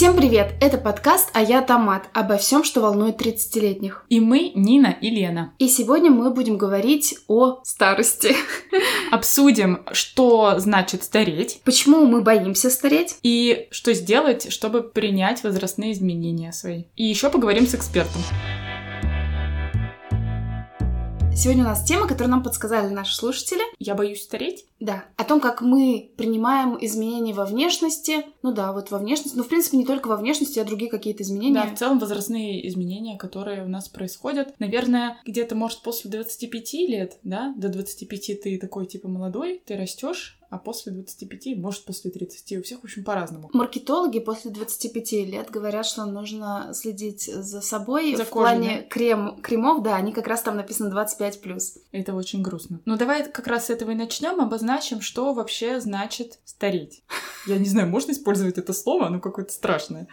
Всем привет! Это подкаст «А я Томат» обо всем, что волнует 30-летних. И мы Нина и Лена. И сегодня мы будем говорить о старости. Обсудим, что значит стареть. Почему мы боимся стареть. И что сделать, чтобы принять возрастные изменения свои. И еще поговорим с экспертом. Сегодня у нас тема, которую нам подсказали наши слушатели. Я боюсь стареть? Да. О том, как мы принимаем изменения во внешности. Ну да, вот во внешности. Ну, в принципе, не только во внешности, а другие какие-то изменения. Да, в целом возрастные изменения, которые у нас происходят. Наверное, где-то, может, после 25 лет, да, до 25 ты такой, типа, молодой, ты растешь, а после 25, может, после 30, у всех, в общем, по-разному. Маркетологи после 25 лет говорят, что нужно следить за собой за в кожей, плане да? крем, кремов, да, они как раз там написано 25+. Это очень грустно. Ну, давай как раз с этого и начнем, обозначим, что вообще значит стареть. Я не знаю, можно использовать это слово, оно какое-то страшное.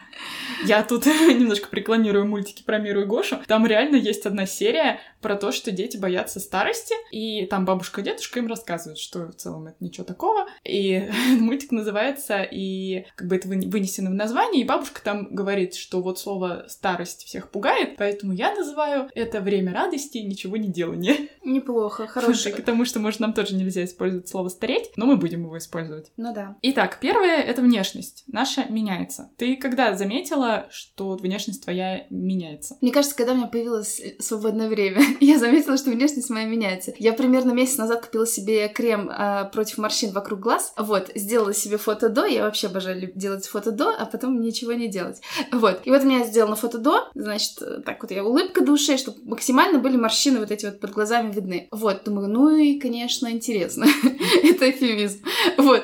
Я тут немножко рекламирую мультики про Миру и Гошу. Там реально есть одна серия про то, что дети боятся старости, и там бабушка и дедушка им рассказывают, что в целом это ничего такого. И мультик называется, и как бы это вынесено в название, и бабушка там говорит, что вот слово «старость» всех пугает, поэтому я называю это «время радости и ничего не делания». Неплохо, хорошо. Потому что, может, нам тоже нельзя использовать слово «стареть», но мы будем его использовать. Ну да. Итак, первое — это внешность. Наша меняется. Ты когда заметила, что внешность твоя меняется? Мне кажется, когда у меня появилось свободное время, я заметила, что внешность моя меняется. Я примерно месяц назад купила себе крем э, против морщин вокруг глаз. Вот, сделала себе фото до. Я вообще обожаю делать фото до, а потом ничего не делать. Вот. И вот у меня сделано фото до. Значит, так вот я улыбка души, чтобы максимально были морщины вот эти вот под глазами видны. Вот, думаю, ну и, конечно, интересно. Это эфемизм. Вот.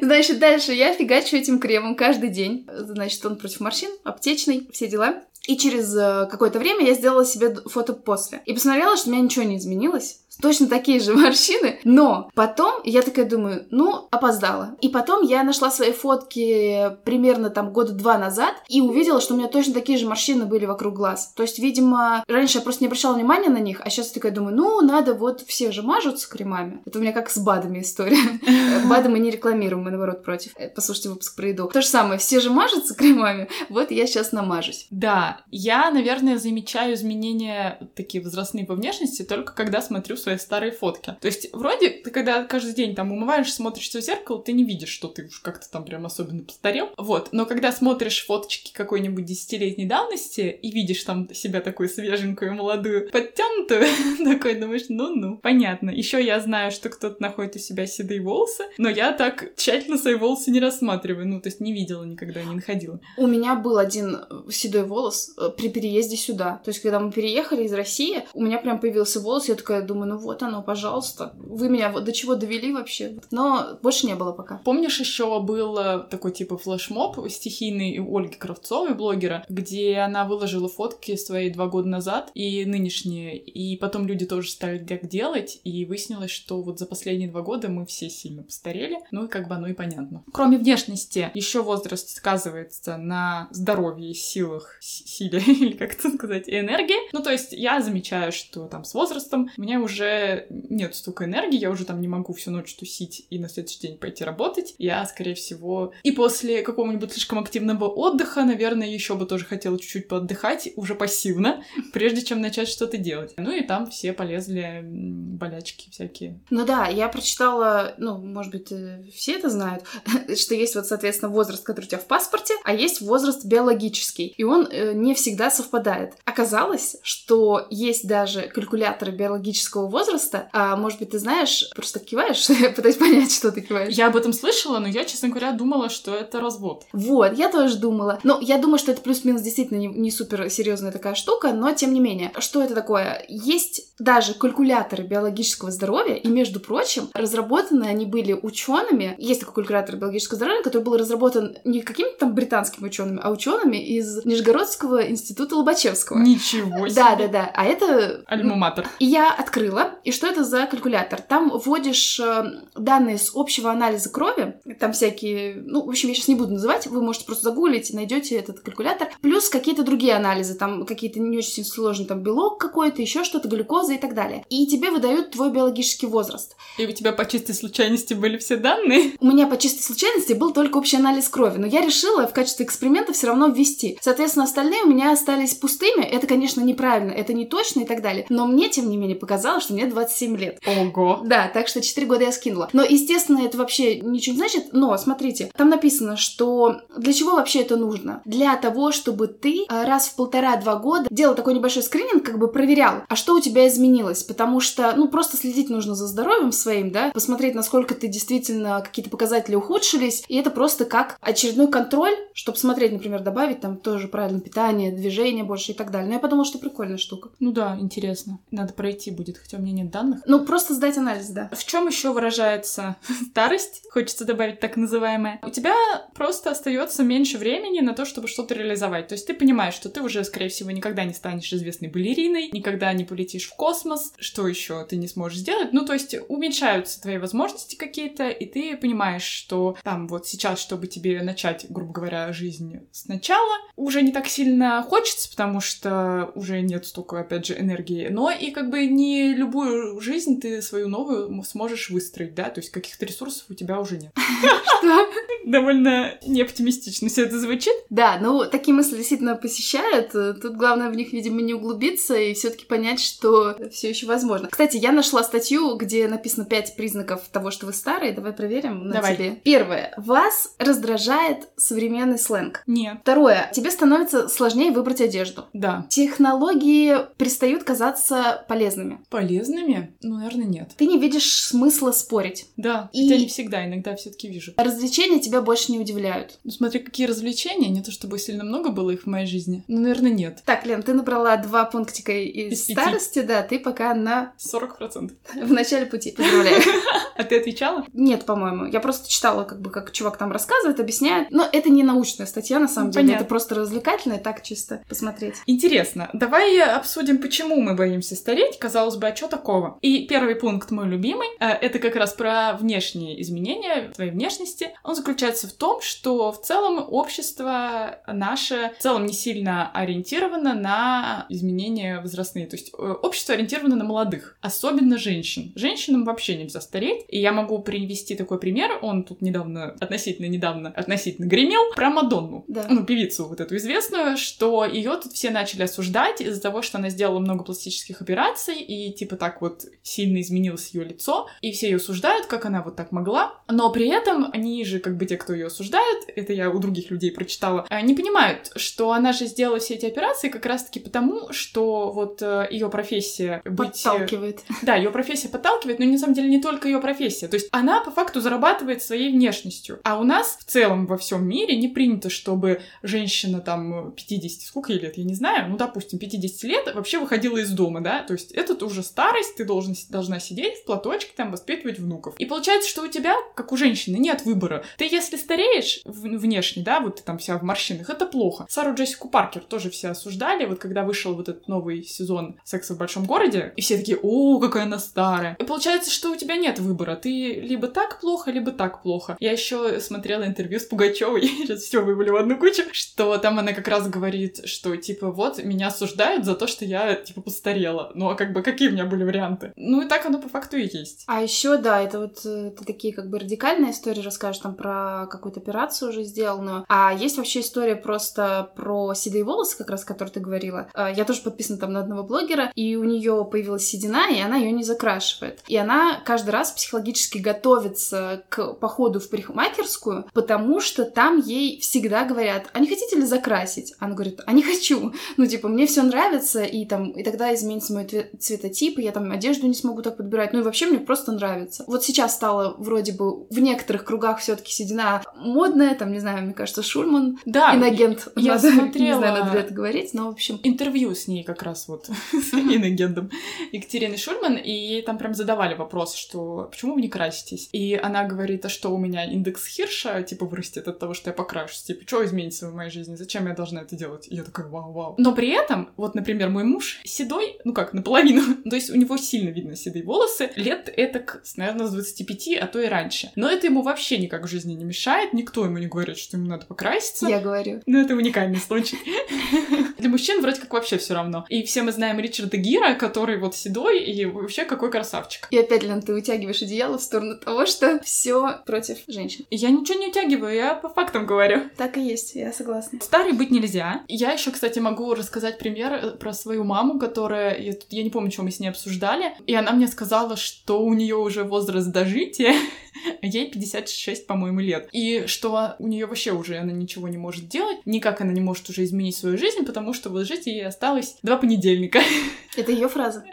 Значит, дальше я фигачу этим кремом каждый день. Значит, он против морщин, аптечный, все дела. И через э, какое-то время я сделала себе фото после. И посмотрела, что у меня ничего не изменилось точно такие же морщины, но потом я такая думаю, ну, опоздала. И потом я нашла свои фотки примерно там года два назад и увидела, что у меня точно такие же морщины были вокруг глаз. То есть, видимо, раньше я просто не обращала внимания на них, а сейчас я такая думаю, ну, надо вот, все же мажутся кремами. Это у меня как с БАДами история. БАДы мы не рекламируем, мы наоборот против. Э, послушайте выпуск про еду. То же самое, все же мажутся кремами, вот я сейчас намажусь. Да, я, наверное, замечаю изменения такие возрастные по внешности только когда смотрю свои старые фотки. То есть, вроде, ты когда каждый день там умываешь, смотришься в зеркало, ты не видишь, что ты уж как-то там прям особенно постарел. Вот. Но когда смотришь фоточки какой-нибудь десятилетней давности и видишь там себя такую свеженькую, молодую, подтянутую, такой думаешь, ну-ну, понятно. Еще я знаю, что кто-то находит у себя седые волосы, но я так тщательно свои волосы не рассматриваю. Ну, то есть не видела никогда, не находила. У меня был один седой волос э, при переезде сюда. То есть, когда мы переехали из России, у меня прям появился волос, я такая думаю, ну вот оно, пожалуйста. Вы меня до чего довели вообще? Но больше не было пока. Помнишь, еще был э, такой типа флешмоб стихийный у Ольги Кравцовой, блогера, где она выложила фотки свои два года назад и нынешние, и потом люди тоже стали так делать, и выяснилось, что вот за последние два года мы все сильно постарели, ну и как бы оно и понятно. Кроме внешности, еще возраст сказывается на здоровье, силах, силе, или как это сказать, энергии. Ну, то есть я замечаю, что там с возрастом мне уже нет столько энергии, я уже там не могу всю ночь тусить и на следующий день пойти работать. Я, скорее всего, и после какого-нибудь слишком активного отдыха, наверное, еще бы тоже хотела чуть-чуть поотдыхать, уже пассивно, прежде чем начать что-то делать. Ну и там все полезли болячки всякие. Ну да, я прочитала, ну, может быть, э, все это знают, что есть вот, соответственно, возраст, который у тебя в паспорте, а есть возраст биологический, и он э, не всегда совпадает. Оказалось, что есть даже калькуляторы биологического возраста, а может быть, ты знаешь, просто киваешь, я пытаюсь понять, что ты киваешь. Я об этом слышала, но я, честно говоря, думала, что это развод. Вот, я тоже думала. Но я думаю, что это плюс-минус действительно не, не супер серьезная такая штука, но тем не менее. Что это такое? Есть даже калькуляторы биологического здоровья, и, между прочим, разработаны они были учеными. Есть такой калькулятор биологического здоровья, который был разработан не какими-то там британскими учеными, а учеными из Нижегородского Медицинского института Лобачевского. Ничего себе. Да, да, да. А это... Альма-матер. И я открыла. И что это за калькулятор? Там вводишь э, данные с общего анализа крови. Там всякие... Ну, в общем, я сейчас не буду называть. Вы можете просто загуглить, найдете этот калькулятор. Плюс какие-то другие анализы. Там какие-то не очень сложные. Там белок какой-то, еще что-то, глюкоза и так далее. И тебе выдают твой биологический возраст. И у тебя по чистой случайности были все данные? У меня по чистой случайности был только общий анализ крови. Но я решила в качестве эксперимента все равно ввести. Соответственно, остальные у меня остались пустыми. Это, конечно, неправильно, это не точно и так далее. Но мне, тем не менее, показалось, что мне 27 лет. Ого. Да, так что 4 года я скинула. Но, естественно, это вообще ничего не значит. Но, смотрите, там написано, что для чего вообще это нужно? Для того, чтобы ты а, раз в полтора-два года делал такой небольшой скрининг, как бы проверял, а что у тебя изменилось. Потому что, ну, просто следить нужно за здоровьем своим, да, посмотреть, насколько ты действительно какие-то показатели ухудшились. И это просто как очередной контроль, чтобы смотреть, например, добавить там тоже правильное питание, движение больше и так далее. Но я подумала, что прикольная штука. Ну да, интересно. Надо пройти будет, хотя у меня нет данных. Ну, просто сдать анализ, да. В чем еще выражается старость? Хочется добавить так называемое. У тебя просто остается меньше времени на то, чтобы что-то реализовать. То есть ты понимаешь, что ты уже, скорее всего, никогда не станешь известной балериной, никогда не полетишь в космос. Что еще ты не сможешь сделать? Ну, то есть уменьшаются твои возможности какие-то, и ты понимаешь, что там вот сейчас, чтобы тебе начать, грубо говоря, жизнь сначала, уже не так сильно хочется, потому что уже нет столько, опять же, энергии. Но и как бы не любую жизнь ты свою новую сможешь выстроить, да, то есть каких-то ресурсов у тебя уже нет. Что? Довольно неоптимистично все это звучит. Да, ну такие мысли действительно посещают. Тут главное в них, видимо, не углубиться и все-таки понять, что все еще возможно. Кстати, я нашла статью, где написано пять признаков того, что вы старые. Давай проверим на Давай. тебе. Первое. Вас раздражает современный сленг. Нет. Второе. Тебе становится сложнее выбрать одежду. Да. Технологии перестают казаться полезными. Полезными? Ну, наверное, нет. Ты не видишь смысла спорить. Да, И- хотя не всегда, иногда все-таки вижу. Развлечения тебя больше не удивляют. Ну, смотри, какие развлечения, не то чтобы сильно много было их в моей жизни. Ну, наверное, нет. Так, Лен, ты набрала два пунктика из, Из пяти. старости, да, ты пока на 40%. в начале пути. Поздравляю. Ты отвечала? Нет, по-моему. Я просто читала, как бы, как чувак там рассказывает, объясняет. Но это не научная статья, на самом Ну, деле. понятно. Это просто развлекательное, так чисто посмотреть. Интересно. Давай обсудим, почему мы боимся стареть. Казалось бы, а что такого? И первый пункт, мой любимый, э, это как раз про внешние изменения твоей внешности. Он заключается в том, что в целом общество наше в целом не сильно ориентировано на изменения возрастные. То есть э, общество ориентировано на молодых, особенно женщин. Женщинам вообще нельзя стареть. И я могу привести такой пример. Он тут недавно, относительно недавно, относительно гремел, про Мадонну. Да. Ну, певицу вот эту известную, что ее тут все начали осуждать из-за того, что она сделала много пластических операций и типа так вот сильно изменилось ее лицо, и все ее осуждают, как она вот так могла. Но при этом они же, как бы те, кто ее осуждают, это я у других людей прочитала, э, не понимают, что она же сделала все эти операции как раз-таки потому, что вот ее профессия быть... э, Подталкивает. Да, ее профессия подталкивает, но на самом деле не только ее профессия. То есть она по факту зарабатывает своей внешностью. А у нас в целом во всем мире не принято, чтобы женщина там 50, сколько ей лет, я не знаю, ну, допустим, 50 лет вообще выходила из дома, да, то есть это уже старость, ты должен, должна сидеть в платочке, там, воспитывать внуков. И получается, что у тебя, как у женщины, нет выбора. Ты, если стареешь внешне, да, вот ты там вся в морщинах, это плохо. Сару Джессику Паркер тоже все осуждали, вот когда вышел вот этот новый сезон «Секса в большом городе», и все такие, о, какая она старая. И получается, что у тебя нет выбора. Ты либо так плохо, либо так плохо. Я еще смотрела интервью с Пугачевой, сейчас все вывалю в одну кучу, что там она как раз говорит, что типа вот меня осуждают за то, что я типа постарела. Ну а как бы какие у меня были варианты? Ну и так оно по факту и есть. А еще, да, это вот э, ты такие как бы радикальные истории расскажешь, там про какую-то операцию уже сделанную. А есть вообще история просто про седые волосы, как раз, о которой ты говорила. А, Я тоже подписана там на одного блогера, и у нее появилась седина, и она ее не закрашивает. И она каждый раз психологически готовится к походу в парикмахерскую, потому что там ей всегда говорят, а не хотите ли закрасить? Она говорит, а не хочу. Ну, типа, мне все нравится, и там, и тогда изменится мой цветотип, и я там одежду не смогу так подбирать. Ну и вообще мне просто нравится. Вот сейчас стало вроде бы в некоторых кругах все-таки седина модная, там, не знаю, мне кажется, Шульман, Да, инагент, я надо, не смотрела- знаю, надо ли это говорить, но, в общем, интервью с ней как раз вот, с иногендом Екатериной Шульман, и ей там прям задавали вопрос, что почему вы не краситесь? И она говорит, а что у меня индекс Хирша, типа, вырастет от того, что я покрашусь? Типа, что изменится в моей жизни? Зачем я должна это делать. И я такая, вау-вау. Но при этом, вот, например, мой муж седой, ну как, наполовину, то есть у него сильно видно седые волосы, лет это, наверное, с 25, а то и раньше. Но это ему вообще никак в жизни не мешает, никто ему не говорит, что ему надо покраситься. Я говорю. Ну, это уникальный случай. Для мужчин вроде как вообще все равно. И все мы знаем Ричарда Гира, который вот седой и вообще какой красавчик. И опять, Лен, ты вытягиваешь одеяло в сторону того, что все против женщин. Я ничего не утягиваю, я по фактам говорю. Так и есть, я согласна. Старой быть нельзя. Я еще, кстати, могу рассказать пример э, про свою маму, которая... Я, я не помню, что мы с ней обсуждали. И она мне сказала, что у нее уже возраст дожития. Ей 56, по-моему, лет. И что у нее вообще уже она ничего не может делать, никак она не может уже изменить свою жизнь, потому что вот жить ей осталось два понедельника. Это ее фраза.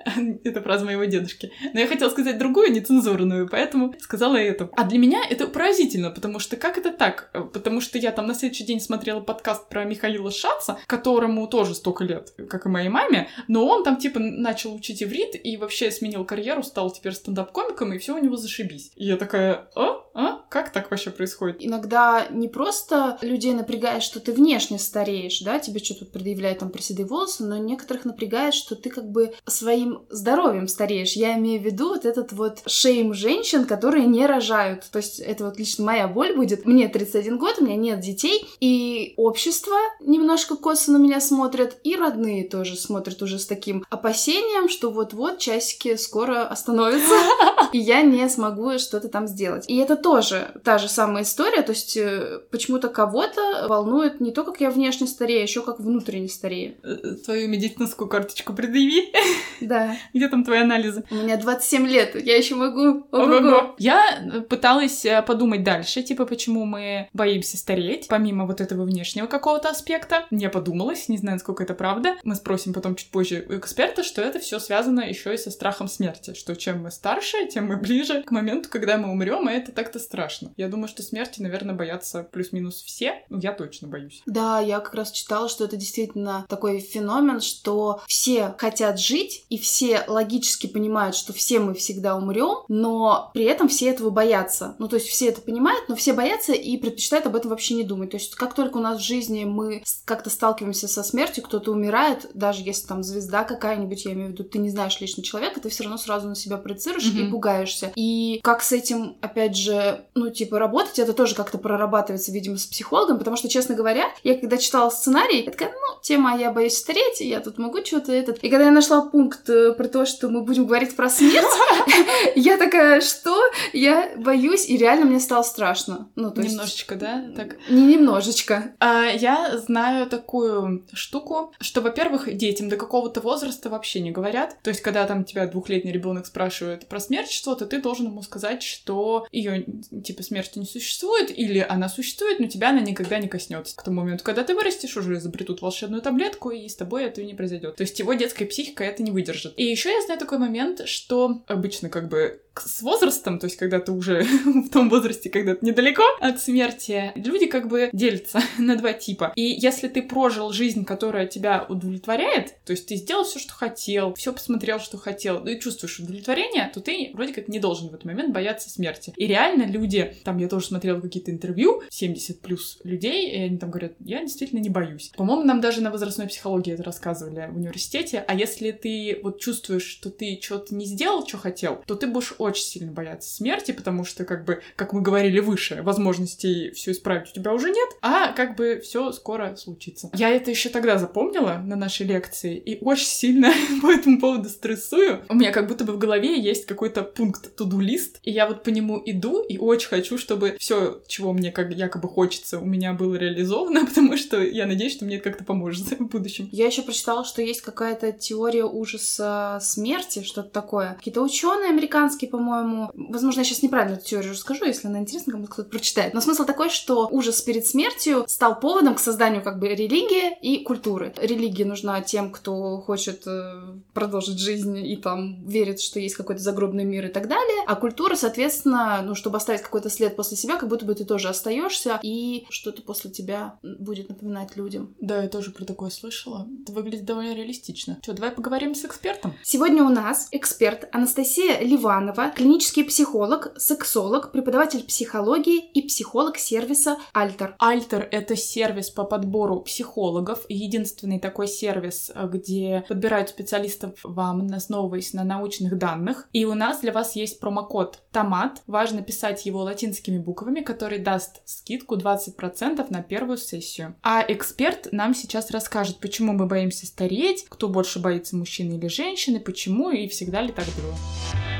Это фраза моего дедушки. Но я хотела сказать другую, нецензурную, поэтому сказала эту. А для меня это поразительно, потому что как это так? Потому что я там на следующий день смотрела подкаст про Михаила Шаца, которому тоже столько лет, как и моей маме, но он там типа начал учить иврит и вообще сменил карьеру, стал теперь стендап-комиком, и все у него зашибись. И я такая, а? А? Как так вообще происходит? Иногда не просто людей напрягает, что ты внешне стареешь, да, тебе что-то предъявляют там про седые волосы, но некоторых напрягает, что ты как бы своим здоровьем стареешь. Я имею в виду вот этот вот шейм женщин, которые не рожают. То есть это вот лично моя боль будет. Мне 31 год, у меня нет детей, и общество немножко косо на меня смотрят, и родные тоже смотрят уже с таким опасением, что вот-вот часики скоро остановятся, и я не смогу что-то там сделать. И это тоже та же самая история, то есть э, почему-то кого-то волнует не то, как я внешне старею, а еще как внутренне старею. Э, твою медицинскую карточку предъяви. Да. Где там твои анализы? У меня 27 лет, я еще могу. Ого-го. Я пыталась э, подумать дальше, типа, почему мы боимся стареть, помимо вот этого внешнего какого-то аспекта. Не подумалась, не знаю, насколько это правда. Мы спросим потом чуть позже у эксперта, что это все связано еще и со страхом смерти, что чем мы старше, тем мы ближе к моменту, когда мы умрем, и это так-то страшно. Я думаю, что смерти, наверное, боятся плюс-минус все. Ну, я точно боюсь. Да, я как раз читала, что это действительно такой феномен, что все хотят жить, и все логически понимают, что все мы всегда умрем, но при этом все этого боятся. Ну, то есть все это понимают, но все боятся и предпочитают об этом вообще не думать. То есть как только у нас в жизни мы как-то сталкиваемся со смертью, кто-то умирает, даже если там звезда какая-нибудь, я имею в виду, ты не знаешь лично человека, ты все равно сразу на себя проецируешь mm-hmm. и пугаешься. И как с этим, опять же, ну, типа, работать, это тоже как-то прорабатывается, видимо, с психологом, потому что, честно говоря, я когда читала сценарий, я такая, ну, тема «Я боюсь стареть», я тут могу что-то этот... И когда я нашла пункт э, про то, что мы будем говорить про смерть, я такая, что? Я боюсь, и реально мне стало страшно. Ну, то Немножечко, да? Так. Не немножечко. А, я знаю такую штуку, что, во-первых, детям до какого-то возраста вообще не говорят. То есть, когда там тебя двухлетний ребенок спрашивает про смерть что-то, ты должен ему сказать, что ее типа смерти не существует, или она существует, но тебя она никогда не коснется. К тому моменту, когда ты вырастешь, уже изобретут волшебную таблетку, и с тобой это не произойдет. То есть его детская психика это не выдержит. И еще я знаю такой момент, что обычно как бы с возрастом, то есть когда ты уже в том возрасте, когда ты недалеко от смерти, люди как бы делятся на два типа. И если ты прожил жизнь, которая тебя удовлетворяет, то есть ты сделал все, что хотел, все посмотрел, что хотел, и чувствуешь удовлетворение, то ты вроде как не должен в этот момент бояться смерти. И реально люди, там я тоже смотрела какие-то интервью, 70 плюс людей, и они там говорят, я действительно не боюсь. По-моему, нам даже на возрастной психологии это рассказывали в университете. А если ты вот чувствуешь, что ты что-то не сделал, что хотел, то ты будешь очень сильно бояться смерти, потому что, как бы, как мы говорили выше, возможностей все исправить у тебя уже нет, а как бы все скоро случится. Я это еще тогда запомнила на нашей лекции и очень сильно по этому поводу стрессую. У меня как будто бы в голове есть какой-то пункт туду-лист, и я вот по нему иду и очень хочу, чтобы все, чего мне как якобы хочется, у меня было реализовано, потому что я надеюсь, что мне это как-то поможет в будущем. Я еще прочитала, что есть какая-то теория ужаса смерти, что-то такое. Какие-то ученые американские, по-моему. Возможно, я сейчас неправильно эту теорию расскажу, если она интересна, кому-то кто-то прочитает. Но смысл такой, что ужас перед смертью стал поводом к созданию как бы религии и культуры. Религия нужна тем, кто хочет э, продолжить жизнь и там верит, что есть какой-то загробный мир и так далее. А культура, соответственно, ну, чтобы оставить какой-то след после себя, как будто бы ты тоже остаешься, и что-то после тебя будет напоминать людям. Да, я тоже про такое слышала. Это выглядит довольно реалистично. Что, давай поговорим с экспертом? Сегодня у нас эксперт Анастасия Ливанова, Клинический психолог, сексолог, преподаватель психологии и психолог сервиса Альтер. Альтер — это сервис по подбору психологов, единственный такой сервис, где подбирают специалистов вам, основываясь на научных данных. И у нас для вас есть промокод ТОМАТ. Важно писать его латинскими буквами, который даст скидку 20% на первую сессию. А эксперт нам сейчас расскажет, почему мы боимся стареть, кто больше боится мужчины или женщины, почему и всегда ли так было.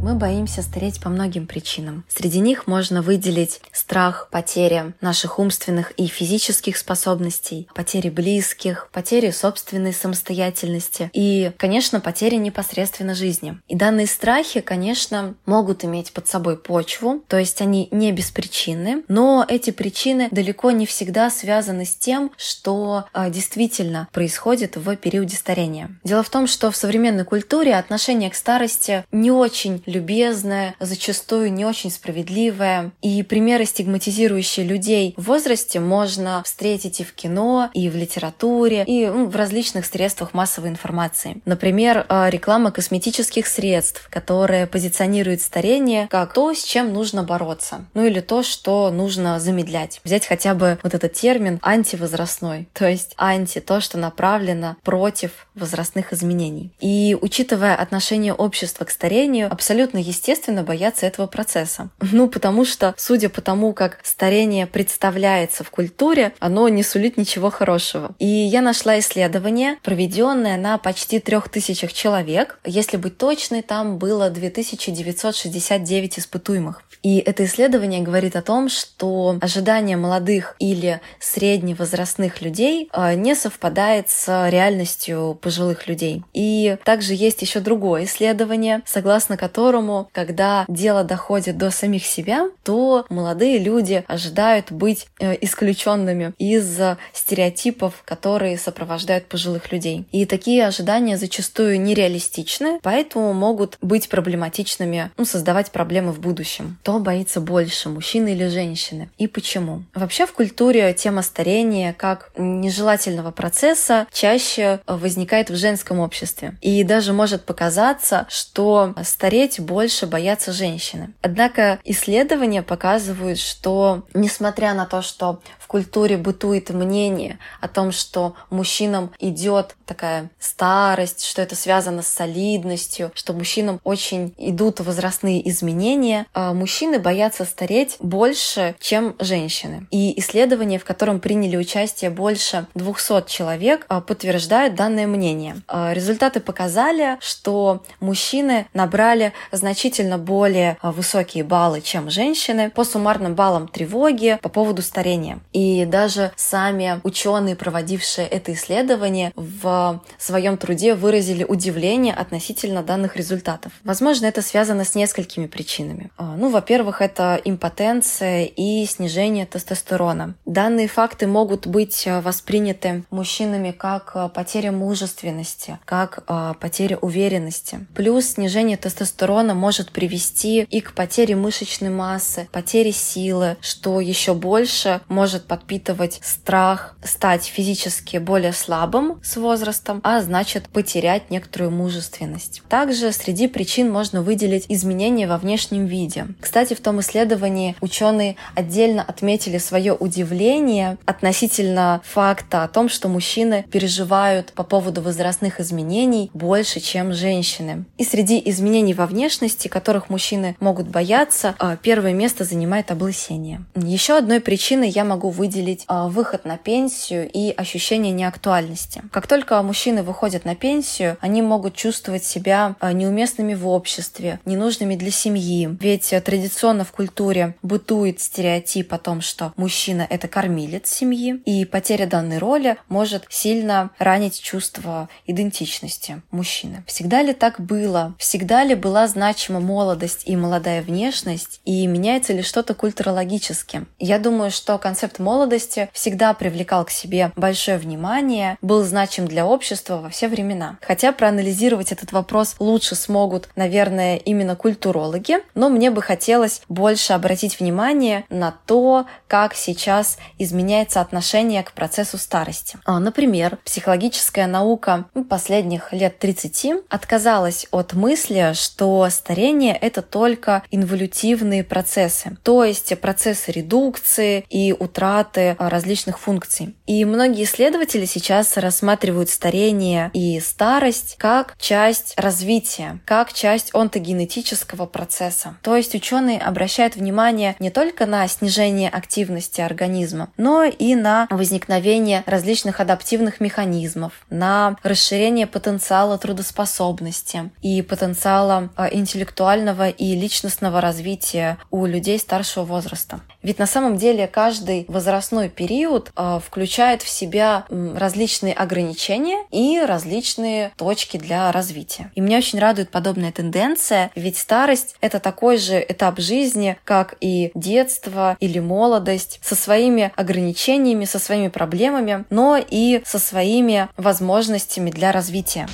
Мы боимся стареть по многим причинам. Среди них можно выделить страх потери наших умственных и физических способностей, потери близких, потери собственной самостоятельности и, конечно, потери непосредственно жизни. И данные страхи, конечно, могут иметь под собой почву, то есть они не без причины, но эти причины далеко не всегда связаны с тем, что э, действительно происходит в периоде старения. Дело в том, что в современной культуре отношение к старости не очень любезная, зачастую не очень справедливая. И примеры, стигматизирующие людей в возрасте, можно встретить и в кино, и в литературе, и ну, в различных средствах массовой информации. Например, э, реклама косметических средств, которая позиционирует старение как то, с чем нужно бороться. Ну или то, что нужно замедлять. Взять хотя бы вот этот термин антивозрастной, то есть анти, то, что направлено против возрастных изменений. И учитывая отношение общества к старению, абсолютно абсолютно естественно бояться этого процесса. Ну, потому что, судя по тому, как старение представляется в культуре, оно не сулит ничего хорошего. И я нашла исследование, проведенное на почти трех тысячах человек. Если быть точной, там было 2969 испытуемых. И это исследование говорит о том, что ожидания молодых или средневозрастных людей а, не совпадает с реальностью пожилых людей. И также есть еще другое исследование, согласно которому, когда дело доходит до самих себя, то молодые люди ожидают быть э, исключенными из стереотипов, которые сопровождают пожилых людей. И такие ожидания зачастую нереалистичны, поэтому могут быть проблематичными, ну, создавать проблемы в будущем кто боится больше, мужчины или женщины, и почему. Вообще в культуре тема старения как нежелательного процесса чаще возникает в женском обществе. И даже может показаться, что стареть больше боятся женщины. Однако исследования показывают, что несмотря на то, что в культуре бытует мнение о том, что мужчинам идет такая старость, что это связано с солидностью, что мужчинам очень идут возрастные изменения, а мужчины боятся стареть больше, чем женщины. И исследование, в котором приняли участие больше 200 человек, а, подтверждают данное мнение. А, результаты показали, что мужчины набрали значительно более высокие баллы, чем женщины по суммарным баллам тревоги по поводу старения. И даже сами ученые, проводившие это исследование, в своем труде выразили удивление относительно данных результатов. Возможно, это связано с несколькими причинами. Ну, во-первых, это импотенция и снижение тестостерона. Данные факты могут быть э, восприняты мужчинами как э, потеря мужественности, как потеря уверенности. Плюс снижение тестостерона может привести и к потере мышечной массы, потере силы, что еще больше может подпитывать страх стать физически более слабым с возрастом, а значит потерять некоторую мужественность. Также среди причин можно выделить изменения во внешнем виде. Кстати, кстати, в том исследовании ученые отдельно отметили свое удивление относительно факта о том, что мужчины переживают по поводу возрастных изменений больше, чем женщины. И среди изменений во внешности, которых мужчины могут бояться, а, первое место занимает облысение. Еще одной причиной я могу выделить а, выход на пенсию и ощущение неактуальности. Как только мужчины выходят на пенсию, они могут чувствовать себя а, неуместными в обществе, ненужными для семьи. Ведь традиционно традиционно в культуре бытует стереотип о том, что мужчина — это кормилец семьи, и потеря данной роли может сильно ранить чувство идентичности мужчины. Всегда ли так было? Всегда ли была значима молодость и молодая внешность? И меняется ли что-то культурологически? Я думаю, что концепт молодости всегда привлекал к себе большое внимание, был значим для общества во все времена. Хотя проанализировать этот вопрос лучше смогут, наверное, именно культурологи, но мне бы хотелось больше обратить внимание на то, как сейчас изменяется отношение к процессу старости. А, например, психологическая наука последних лет 30 отказалась от мысли, что старение — это только инволютивные процессы, то есть процессы редукции и утраты а, различных функций. И многие исследователи сейчас рассматривают старение и старость как часть развития, как часть онтогенетического процесса. То есть ученые обращают внимание не только на снижение активности организма, но и на возникновение различных адаптивных механизмов, на расширение потенциала трудоспособности и потенциала а, интеллектуального и личностного развития у людей старшего возраста. Ведь на самом деле каждый возрастной период э, включает в себя различные ограничения и различные точки для развития. И меня очень радует подобная тенденция, ведь старость — это такой же этап жизни, как и детство или молодость, со своими ограничениями, со своими проблемами, но и со своими возможностями для развития.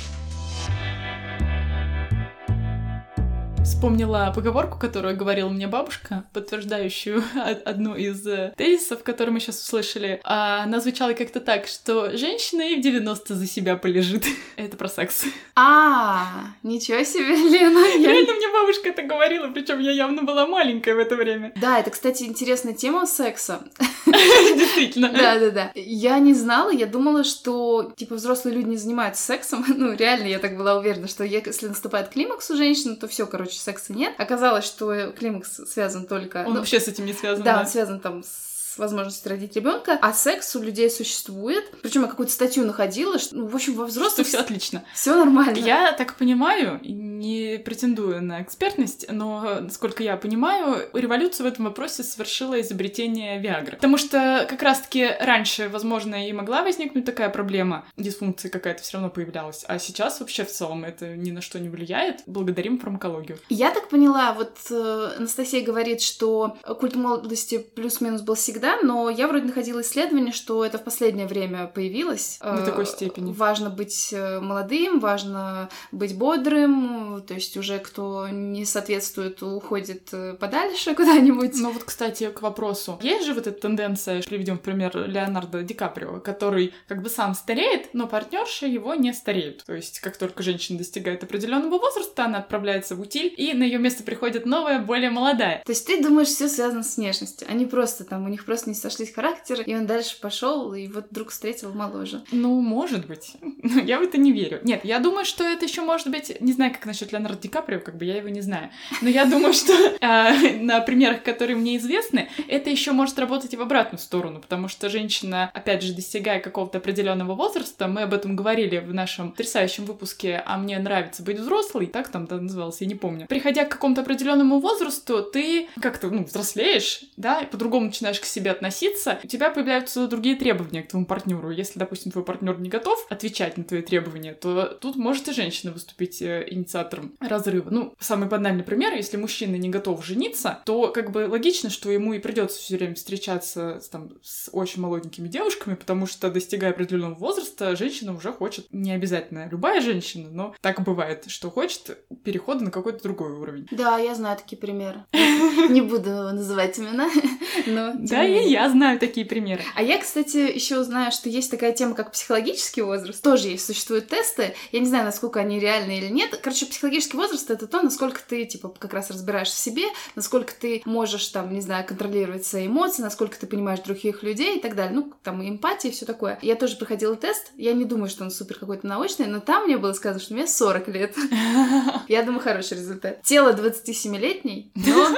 Вспомнила поговорку, которую говорила мне бабушка, подтверждающую одну из э, тезисов, которые мы сейчас услышали. Она звучала как-то так, что женщина и в 90 за себя полежит. Это про секс. А, ничего себе, Лена. Реально мне бабушка это говорила, причем я явно была маленькая в это время. Да, это, кстати, интересная тема секса. Действительно. Да, да, да. Я не знала, я думала, что, типа, взрослые люди не занимаются сексом. Ну, реально, я так была уверена, что если наступает климакс у женщины, то все, короче, секса нет. Оказалось, что климакс связан только... Он ну, вообще с этим не связан. Да, да, он связан там с возможность родить ребенка, а секс у людей существует. Причем я какую-то статью находила, что, ну, в общем, во взрослых... все отлично. Все нормально. Я так понимаю, не претендую на экспертность, но, насколько я понимаю, революцию в этом вопросе совершило изобретение Виагры. Потому что как раз-таки раньше, возможно, и могла возникнуть такая проблема, дисфункция какая-то все равно появлялась, а сейчас вообще в целом это ни на что не влияет. Благодарим фармакологию. Я так поняла, вот э, Анастасия говорит, что культ молодости плюс-минус был всегда всегда, но я вроде находила исследование, что это в последнее время появилось. Э, такой степени. Важно быть э, молодым, важно быть бодрым, то есть уже кто не соответствует, уходит э, подальше куда-нибудь. Ну вот, кстати, к вопросу. Есть же вот эта тенденция, приведем пример Леонардо Ди Каприо, который как бы сам стареет, но партнерши его не стареют. То есть, как только женщина достигает определенного возраста, она отправляется в утиль, и на ее место приходит новая, более молодая. То есть ты думаешь, все связано с внешностью, они просто там, у них просто просто не сошлись характеры, и он дальше пошел и вот вдруг встретил моложе. Ну, может быть. Я в это не верю. Нет, я думаю, что это еще может быть... Не знаю, как насчет Леонардо Ди Каприо, как бы я его не знаю. Но я думаю, что а, на примерах, которые мне известны, это еще может работать и в обратную сторону, потому что женщина, опять же, достигая какого-то определенного возраста, мы об этом говорили в нашем потрясающем выпуске «А мне нравится быть взрослой», так там да, называлось, я не помню. Приходя к какому-то определенному возрасту, ты как-то, ну, взрослеешь, да, по-другому начинаешь к себе себе относиться, у тебя появляются другие требования к твоему партнеру. Если, допустим, твой партнер не готов отвечать на твои требования, то тут может и женщина выступить э, инициатором разрыва. Ну, самый банальный пример, если мужчина не готов жениться, то как бы логично, что ему и придется все время встречаться там, с очень молоденькими девушками, потому что, достигая определенного возраста, женщина уже хочет, не обязательно любая женщина, но так бывает, что хочет перехода на какой-то другой уровень. Да, я знаю такие примеры. Не буду называть имена, но... Да, и я знаю такие примеры. А я, кстати, еще знаю, что есть такая тема, как психологический возраст. Тоже есть, существуют тесты. Я не знаю, насколько они реальны или нет. Короче, психологический возраст — это то, насколько ты, типа, как раз разбираешь в себе, насколько ты можешь, там, не знаю, контролировать свои эмоции, насколько ты понимаешь других людей и так далее. Ну, там, эмпатия и все такое. Я тоже проходила тест. Я не думаю, что он супер какой-то научный, но там мне было сказано, что мне 40 лет. Я думаю, хороший результат. Тело 27-летней, но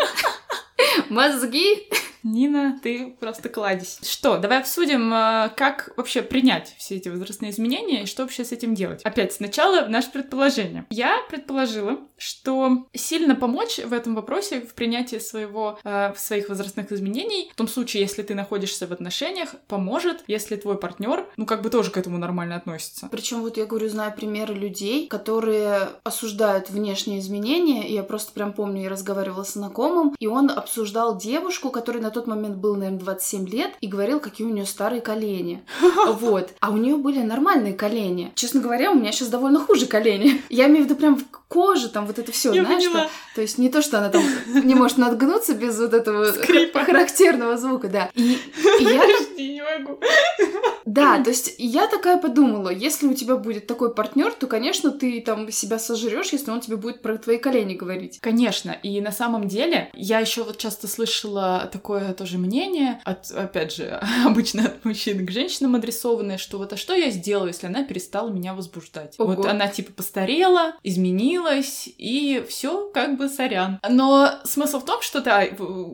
мозги Нина, ты просто кладезь. Что, давай обсудим, э, как вообще принять все эти возрастные изменения и что вообще с этим делать. Опять сначала наше предположение. Я предположила, что сильно помочь в этом вопросе, в принятии своего, э, своих возрастных изменений, в том случае, если ты находишься в отношениях, поможет, если твой партнер, ну, как бы тоже к этому нормально относится. Причем вот я говорю, знаю примеры людей, которые осуждают внешние изменения, и я просто прям помню, я разговаривала с знакомым, и он обсуждал девушку, которая на тот момент было, наверное, 27 лет, и говорил, какие у нее старые колени. Вот. А у нее были нормальные колени. Честно говоря, у меня сейчас довольно хуже колени. Я имею в виду прям кожа, там вот это все, знаешь, что... То есть не то, что она там не может надгнуться без вот этого Скрипа. характерного звука, да. И, и я... Подожди, не могу. Да, то есть я такая подумала, если у тебя будет такой партнер, то, конечно, ты там себя сожрешь, если он тебе будет про твои колени говорить. Конечно, и на самом деле я еще вот часто слышала такое тоже мнение, от, опять же, обычно от мужчин к женщинам адресованное, что вот а что я сделаю, если она перестала меня возбуждать? Ого. Вот она типа постарела, изменилась, и все как бы сорян. Но смысл в том, что да,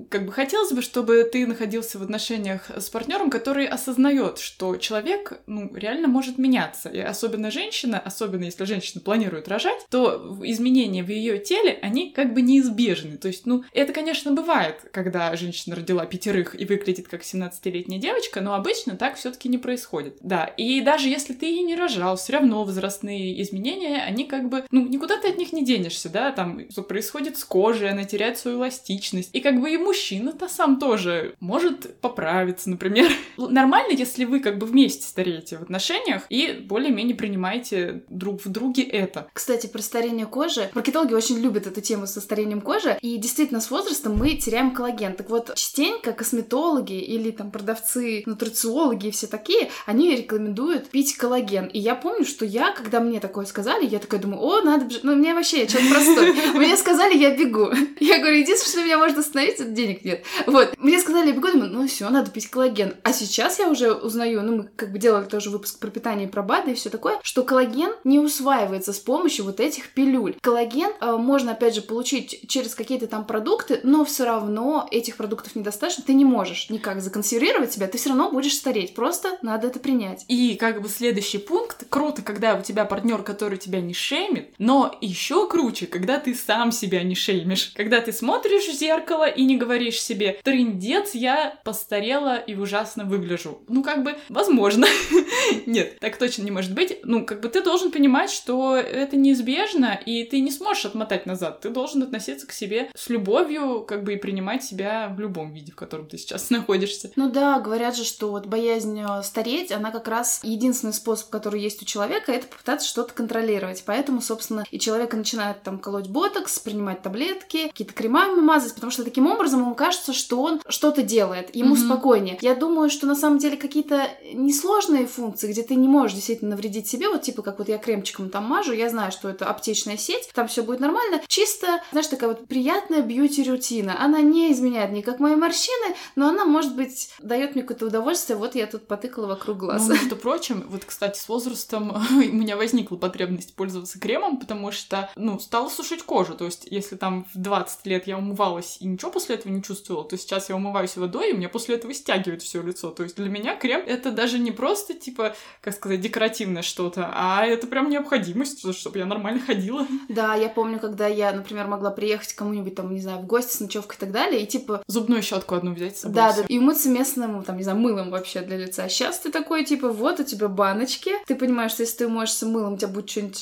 как бы хотелось бы, чтобы ты находился в отношениях с партнером, который осознает, что человек, ну, реально может меняться. И особенно женщина, особенно если женщина планирует рожать, то изменения в ее теле, они как бы неизбежны. То есть, ну, это, конечно, бывает, когда женщина родила пятерых и выглядит как 17-летняя девочка, но обычно так все-таки не происходит. Да, и даже если ты и не рожал, все равно возрастные изменения, они как бы, ну, никуда ты от них не денешься, да, там что происходит с кожей, она теряет свою эластичность. И как бы и мужчина-то сам тоже может поправиться, например. Нормально, если вы как бы вместе стареете в отношениях и более-менее принимаете друг в друге это. Кстати, про старение кожи. Маркетологи очень любят эту тему со старением кожи. И действительно, с возрастом мы теряем коллаген. Так вот, частенько косметологи или там продавцы, нутрициологи и все такие, они рекомендуют пить коллаген. И я помню, что я, когда мне такое сказали, я такая думаю, о, надо. Ну, мне вообще, я человек простой. Мне сказали, я бегу. Я говорю, единственное, что меня может остановить, это денег нет. Вот. Мне сказали, я бегу, думаю, ну все, надо пить коллаген. А сейчас я уже узнаю, ну, мы как бы делали тоже выпуск про питание, про БАДы и все такое, что коллаген не усваивается с помощью вот этих пилюль. Коллаген э, можно, опять же, получить через какие-то там продукты, но все равно этих продуктов недостаточно. Ты не можешь никак законсервировать себя, ты все равно будешь стареть. Просто надо это принять. И как бы следующий пункт. Круто, когда у тебя партнер, который тебя не шеймит, но еще круче, когда ты сам себя не шеймишь. Когда ты смотришь в зеркало и не говоришь себе, трындец, я постарела и ужасно выгляжу. Ну, как бы, возможно. Нет, так точно не может быть. Ну, как бы ты должен понимать, что это неизбежно, и ты не сможешь отмотать назад. Ты должен относиться к себе с любовью, как бы и принимать себя в любом виде, в котором ты сейчас находишься. Ну да, говорят же, что вот боязнь э, стареть, она как раз единственный способ, который есть у человека, это попытаться что-то контролировать. Поэтому, собственно, и человека начинает там колоть ботокс, принимать таблетки, какие-то кремами мазать, потому что таким образом ему кажется, что он что-то делает, ему mm-hmm. спокойнее. Я думаю, что на самом деле какие-то несложные функции, где ты не можешь действительно навредить себе, вот типа как вот я кремчиком там мажу, я знаю, что это аптечная сеть, там все будет нормально. Чисто, знаешь, такая вот приятная бьюти-рутина. Она не изменяет никак мои морщины, но она, может быть, дает мне какое-то удовольствие. Вот я тут потыкала вокруг глаз. Ну, между прочим, вот, кстати, с возрастом у меня возникла потребность пользоваться кремом, потому что, ну, стала сушить кожу. То есть, если там в 20 лет я умывалась и ничего после этого не чувствовала, то сейчас я умываюсь водой, и у меня после этого стягивает все лицо. То есть, для меня крем это даже не просто, типа, как сказать, декоративное что-то, а это прям необходимость, чтобы я нормально ходила. Да, я помню, когда я, например, могла приехать кому-нибудь там, не знаю, в гости с ночевкой и так далее, и типа... Зубную щетку одну взять с собой. Да, да, и умыться местным, там, не знаю, мылом вообще для лица. Сейчас ты такой, типа, вот у тебя баночки, ты понимаешь, что если ты моешься мылом, у тебя будет что-нибудь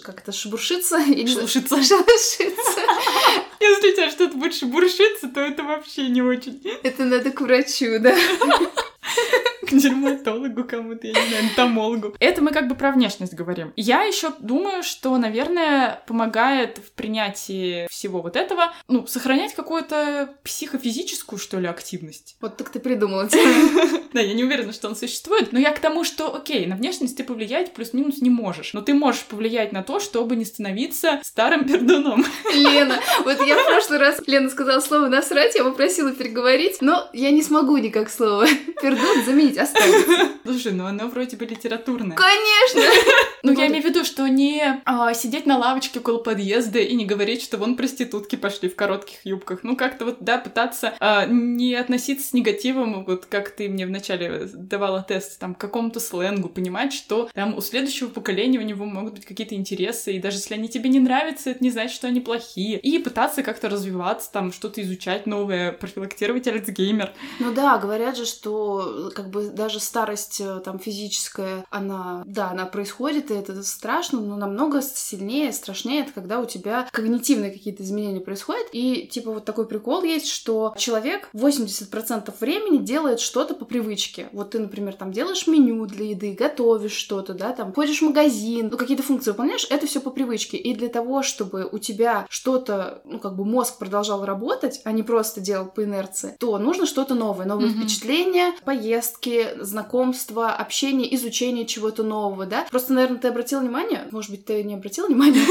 как-то шебуршиться. Или... Шелушиться. Шелушиться. Если у тебя что-то будет шебуршиться, то это вообще не очень. Это надо к врачу, да. к дерматологу кому-то, я не знаю, энтомологу. Это мы как бы про внешность говорим. Я еще думаю, что, наверное, помогает в принятии всего вот этого, ну, сохранять какую-то психофизическую, что ли, активность. Вот так ты придумала. Да, я не уверена, что он существует, но я к тому, что, окей, на внешность ты повлиять плюс-минус не можешь, но ты можешь повлиять на то, чтобы не становиться старым пердуном. Лена, вот я в прошлый раз, Лена сказала слово «насрать», я попросила переговорить, но я не смогу никак слово «пердун» заменить останется. Слушай, ну оно вроде бы литературное. Конечно! Ну, я имею в виду, что не а, сидеть на лавочке около подъезда и не говорить, что вон проститутки пошли в коротких юбках. Ну, как-то вот, да, пытаться а, не относиться с негативом, вот как ты мне вначале давала тест, там, к какому-то сленгу, понимать, что там у следующего поколения у него могут быть какие-то интересы, и даже если они тебе не нравятся, это не значит, что они плохие. И пытаться как-то развиваться, там, что-то изучать новое, профилактировать Альцгеймер. Ну да, говорят же, что как бы даже старость э, там физическая, она, да, она происходит, и это страшно, но намного сильнее, страшнее, это когда у тебя когнитивные какие-то изменения происходят. И типа вот такой прикол есть, что человек 80% времени делает что-то по привычке. Вот ты, например, там делаешь меню для еды, готовишь что-то, да, там ходишь в магазин, ну какие-то функции выполняешь, это все по привычке. И для того, чтобы у тебя что-то, ну как бы мозг продолжал работать, а не просто делал по инерции, то нужно что-то новое, новые mm-hmm. впечатления, поездки, знакомства, общение, изучение чего-то нового, да. Просто, наверное, ты обратил внимание, может быть, ты не обратил внимания,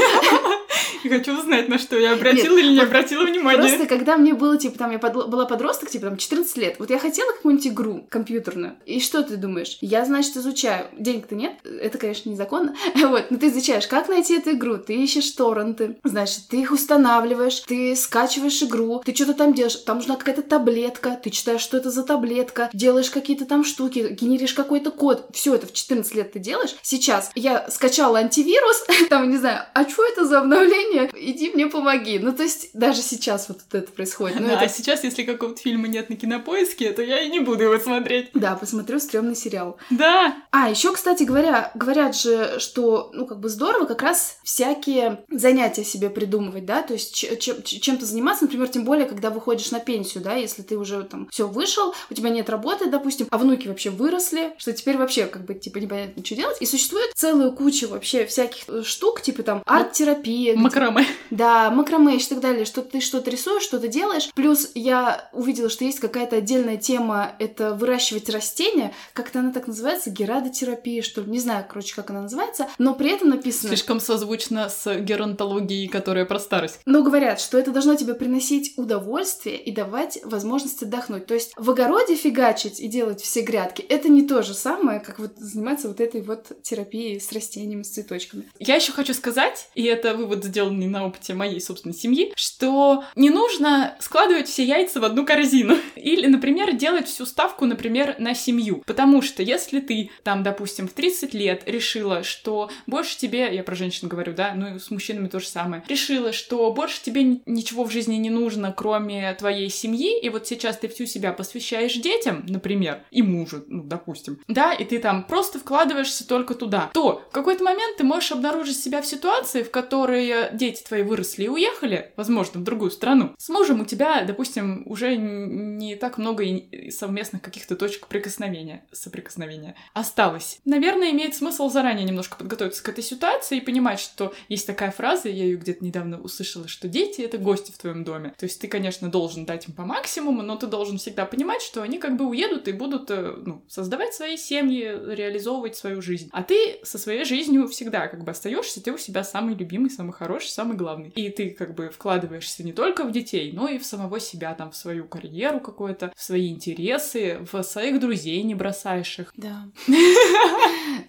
Я хочу узнать, на что я обратила или не обратила внимания. Просто когда мне было, типа, там, я была подросток, типа, там, 14 лет, вот я хотела какую-нибудь игру компьютерную. И что ты думаешь? Я, значит, изучаю. Денег-то нет, это, конечно, незаконно. Вот, но ты изучаешь, как найти эту игру, ты ищешь торренты, значит, ты их устанавливаешь, ты скачиваешь игру, ты что-то там делаешь, там нужна какая-то таблетка, ты читаешь, что это за таблетка, делаешь какие-то там штуки, генеришь какой-то код. Все это в 14 лет ты делаешь. Сейчас я скачала антивирус, там, не знаю, а что это за обновление? Иди мне помоги. Ну, то есть, даже сейчас вот это происходит. Ну, да, это... А сейчас, если какого-то фильма нет на кинопоиске, то я и не буду его смотреть. Да, посмотрю стрёмный сериал. Да. А, еще, кстати говоря, говорят же, что, ну, как бы здорово как раз всякие занятия себе придумывать, да, то есть чем- чем-то заниматься, например, тем более, когда выходишь на пенсию, да, если ты уже там все вышел, у тебя нет работы, допустим, а внуки вообще выросли, что теперь вообще как бы типа непонятно, что делать. И существует целую кучу вообще всяких э, штук, типа там арт-терапия. Макраме. Да, макраме и так далее, что ты что-то рисуешь, что-то делаешь. Плюс я увидела, что есть какая-то отдельная тема, это выращивать растения, как-то она так называется, герадотерапия, что ли, не знаю, короче, как она называется, но при этом написано... Слишком созвучно с геронтологией, которая про старость. Но говорят, что это должно тебе приносить удовольствие и давать возможность отдохнуть. То есть в огороде фигачить и делать все грядки, это не то же самое, как вот заниматься вот этой вот терапией с растениями, с цветочками. Я еще хочу сказать, и это вывод сделан не на опыте моей собственной семьи, что не нужно складывать все яйца в одну корзину. Или, например, делать всю ставку, например, на семью. Потому что если ты там, допустим, в 30 лет решила, что больше тебе, я про женщин говорю, да, ну и с мужчинами то же самое, решила, что больше тебе ничего в жизни не нужно, кроме твоей семьи, и вот сейчас ты всю себя посвящаешь детям, например, и мужу, ну, допустим, да, и ты там просто вкладываешься только туда, то в какой-то момент ты можешь обнаружить себя в ситуации, в которой дети твои выросли и уехали, возможно, в другую страну. С мужем у тебя, допустим, уже не так много совместных каких-то точек прикосновения, соприкосновения осталось. Наверное, имеет смысл заранее немножко подготовиться к этой ситуации и понимать, что есть такая фраза, я ее где-то недавно услышала, что дети — это гости в твоем доме. То есть ты, конечно, должен дать им по максимуму, но ты должен всегда понимать, что они как бы уедут и будут э, ну, создавать свои семьи, реализовывать свою жизнь. А ты со своей жизнью всегда как бы остаешься, ты у себя самый любимый, самый хороший, самый главный. И ты как бы вкладываешься не только в детей, но и в самого себя, там, в свою карьеру какую-то, в свои интересы, в своих друзей не бросаешь их. Да.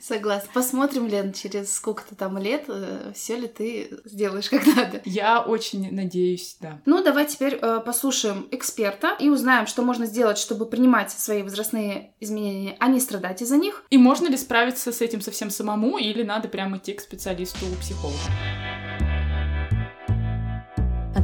Согласна. Посмотрим, Лен, через сколько-то там лет, э, все ли ты сделаешь как надо. Я очень надеюсь, да. Ну, давай теперь э, послушаем эксперта и узнаем, что можно сделать, чтобы принимать свои возрастные изменения, а не страдать из-за них. И можно ли справиться с этим совсем самому, или надо прямо идти к специалисту-психологу?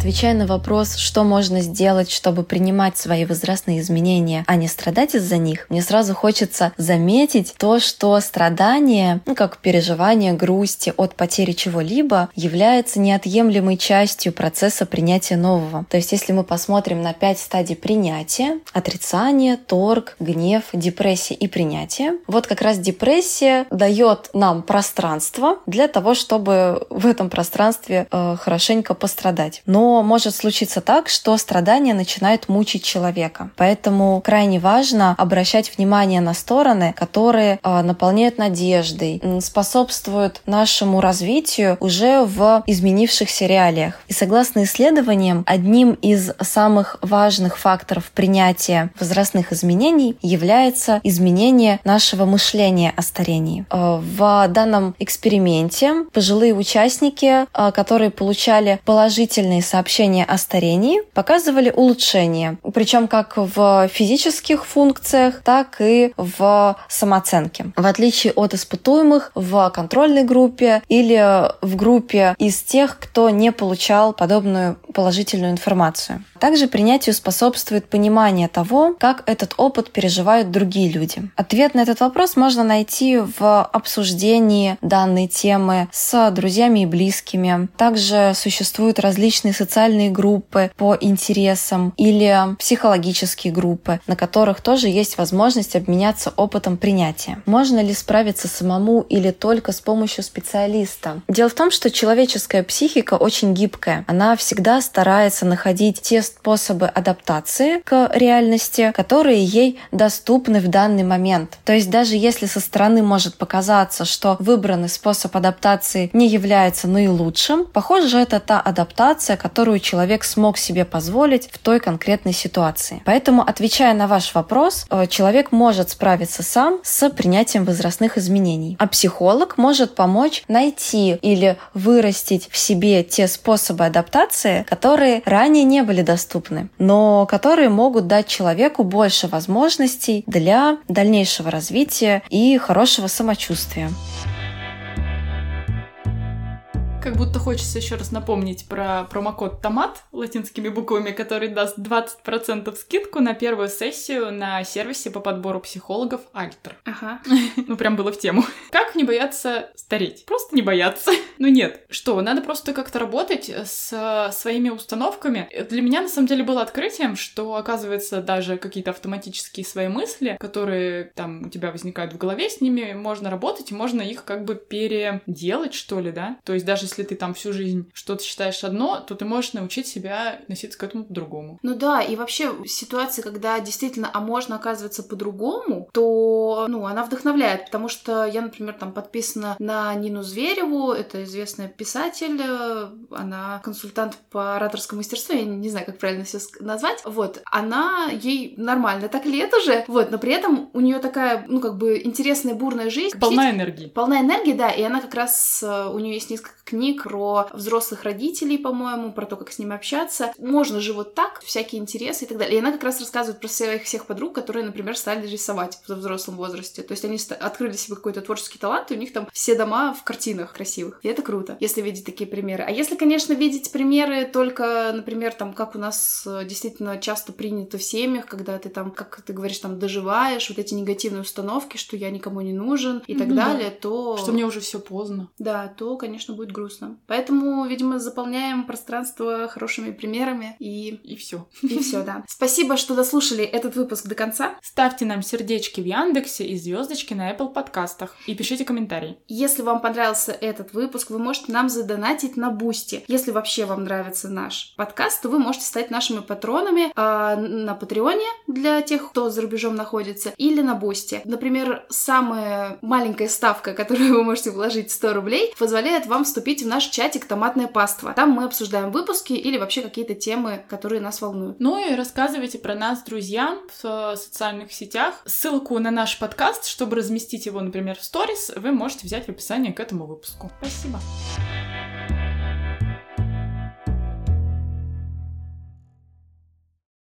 Отвечая на вопрос, что можно сделать, чтобы принимать свои возрастные изменения, а не страдать из-за них, мне сразу хочется заметить то, что страдание, ну как переживание грусти от потери чего-либо, является неотъемлемой частью процесса принятия нового. То есть если мы посмотрим на пять стадий принятия, отрицание, торг, гнев, депрессия и принятие, вот как раз депрессия дает нам пространство для того, чтобы в этом пространстве э, хорошенько пострадать. Но может случиться так, что страдания начинают мучить человека. Поэтому крайне важно обращать внимание на стороны, которые э, наполняют надеждой, способствуют нашему развитию уже в изменившихся реалиях. И согласно исследованиям, одним из самых важных факторов принятия возрастных изменений является изменение нашего мышления о старении. Э, в данном эксперименте пожилые участники, э, которые получали положительные сообщения сообщения о старении показывали улучшение, причем как в физических функциях, так и в самооценке. В отличие от испытуемых в контрольной группе или в группе из тех, кто не получал подобную положительную информацию. Также принятию способствует понимание того, как этот опыт переживают другие люди. Ответ на этот вопрос можно найти в обсуждении данной темы с друзьями и близкими. Также существуют различные социальные группы по интересам или психологические группы, на которых тоже есть возможность обменяться опытом принятия. Можно ли справиться самому или только с помощью специалиста? Дело в том, что человеческая психика очень гибкая. Она всегда старается находить те способы адаптации к реальности, которые ей доступны в данный момент. То есть даже если со стороны может показаться, что выбранный способ адаптации не является наилучшим, похоже, это та адаптация, которую человек смог себе позволить в той конкретной ситуации. Поэтому, отвечая на ваш вопрос, э, человек может справиться сам с принятием возрастных изменений. А психолог может помочь найти или вырастить в себе те способы адаптации, которые ранее не были доступны, но которые могут дать человеку больше возможностей для дальнейшего развития и хорошего самочувствия. Как будто хочется еще раз напомнить про промокод ТОМАТ латинскими буквами, который даст 20% скидку на первую сессию на сервисе по подбору психологов Альтер. Ага. Ну, прям было в тему. Как не бояться стареть? Просто не бояться. Ну нет. Что, надо просто как-то работать с своими установками. Для меня, на самом деле, было открытием, что, оказывается, даже какие-то автоматические свои мысли, которые там у тебя возникают в голове, с ними можно работать, и можно их как бы переделать, что ли, да? То есть даже если ты там всю жизнь что-то считаешь одно, то ты можешь научить себя относиться к этому по-другому. Ну да, и вообще ситуации, когда действительно, а можно оказывается по-другому, то, ну, она вдохновляет, потому что я, например, там подписана на Нину Звереву, это известная писатель, э, она консультант по ораторскому мастерству, я не знаю, как правильно все назвать, вот, она, ей нормально так лет уже, вот, но при этом у нее такая, ну, как бы интересная, бурная жизнь. Полна энергии. Полна энергии, да, и она как раз, э, у нее есть несколько книг, книг про взрослых родителей, по-моему, про то, как с ними общаться. Можно же вот так, всякие интересы и так далее. И она как раз рассказывает про своих всех подруг, которые, например, стали рисовать в взрослом возрасте. То есть они открыли себе какой-то творческий талант, и у них там все дома в картинах красивых. И это круто, если видеть такие примеры. А если, конечно, видеть примеры только, например, там, как у нас э, действительно часто принято в семьях, когда ты там, как ты говоришь, там, доживаешь, вот эти негативные установки, что я никому не нужен и так далее, то... Что мне уже все поздно. Да, то, конечно, будет грустно грустно. Поэтому, видимо, заполняем пространство хорошими примерами и... И все. И все, да. Спасибо, что дослушали этот выпуск до конца. Ставьте нам сердечки в Яндексе и звездочки на Apple подкастах. И пишите комментарии. Если вам понравился этот выпуск, вы можете нам задонатить на Бусти. Если вообще вам нравится наш подкаст, то вы можете стать нашими патронами э, на Патреоне для тех, кто за рубежом находится, или на Бусти. Например, самая маленькая ставка, которую вы можете вложить 100 рублей, позволяет вам вступить в наш чатик «Томатная паства». Там мы обсуждаем выпуски или вообще какие-то темы, которые нас волнуют. Ну и рассказывайте про нас друзьям в социальных сетях. Ссылку на наш подкаст, чтобы разместить его, например, в сторис, вы можете взять в описании к этому выпуску. Спасибо.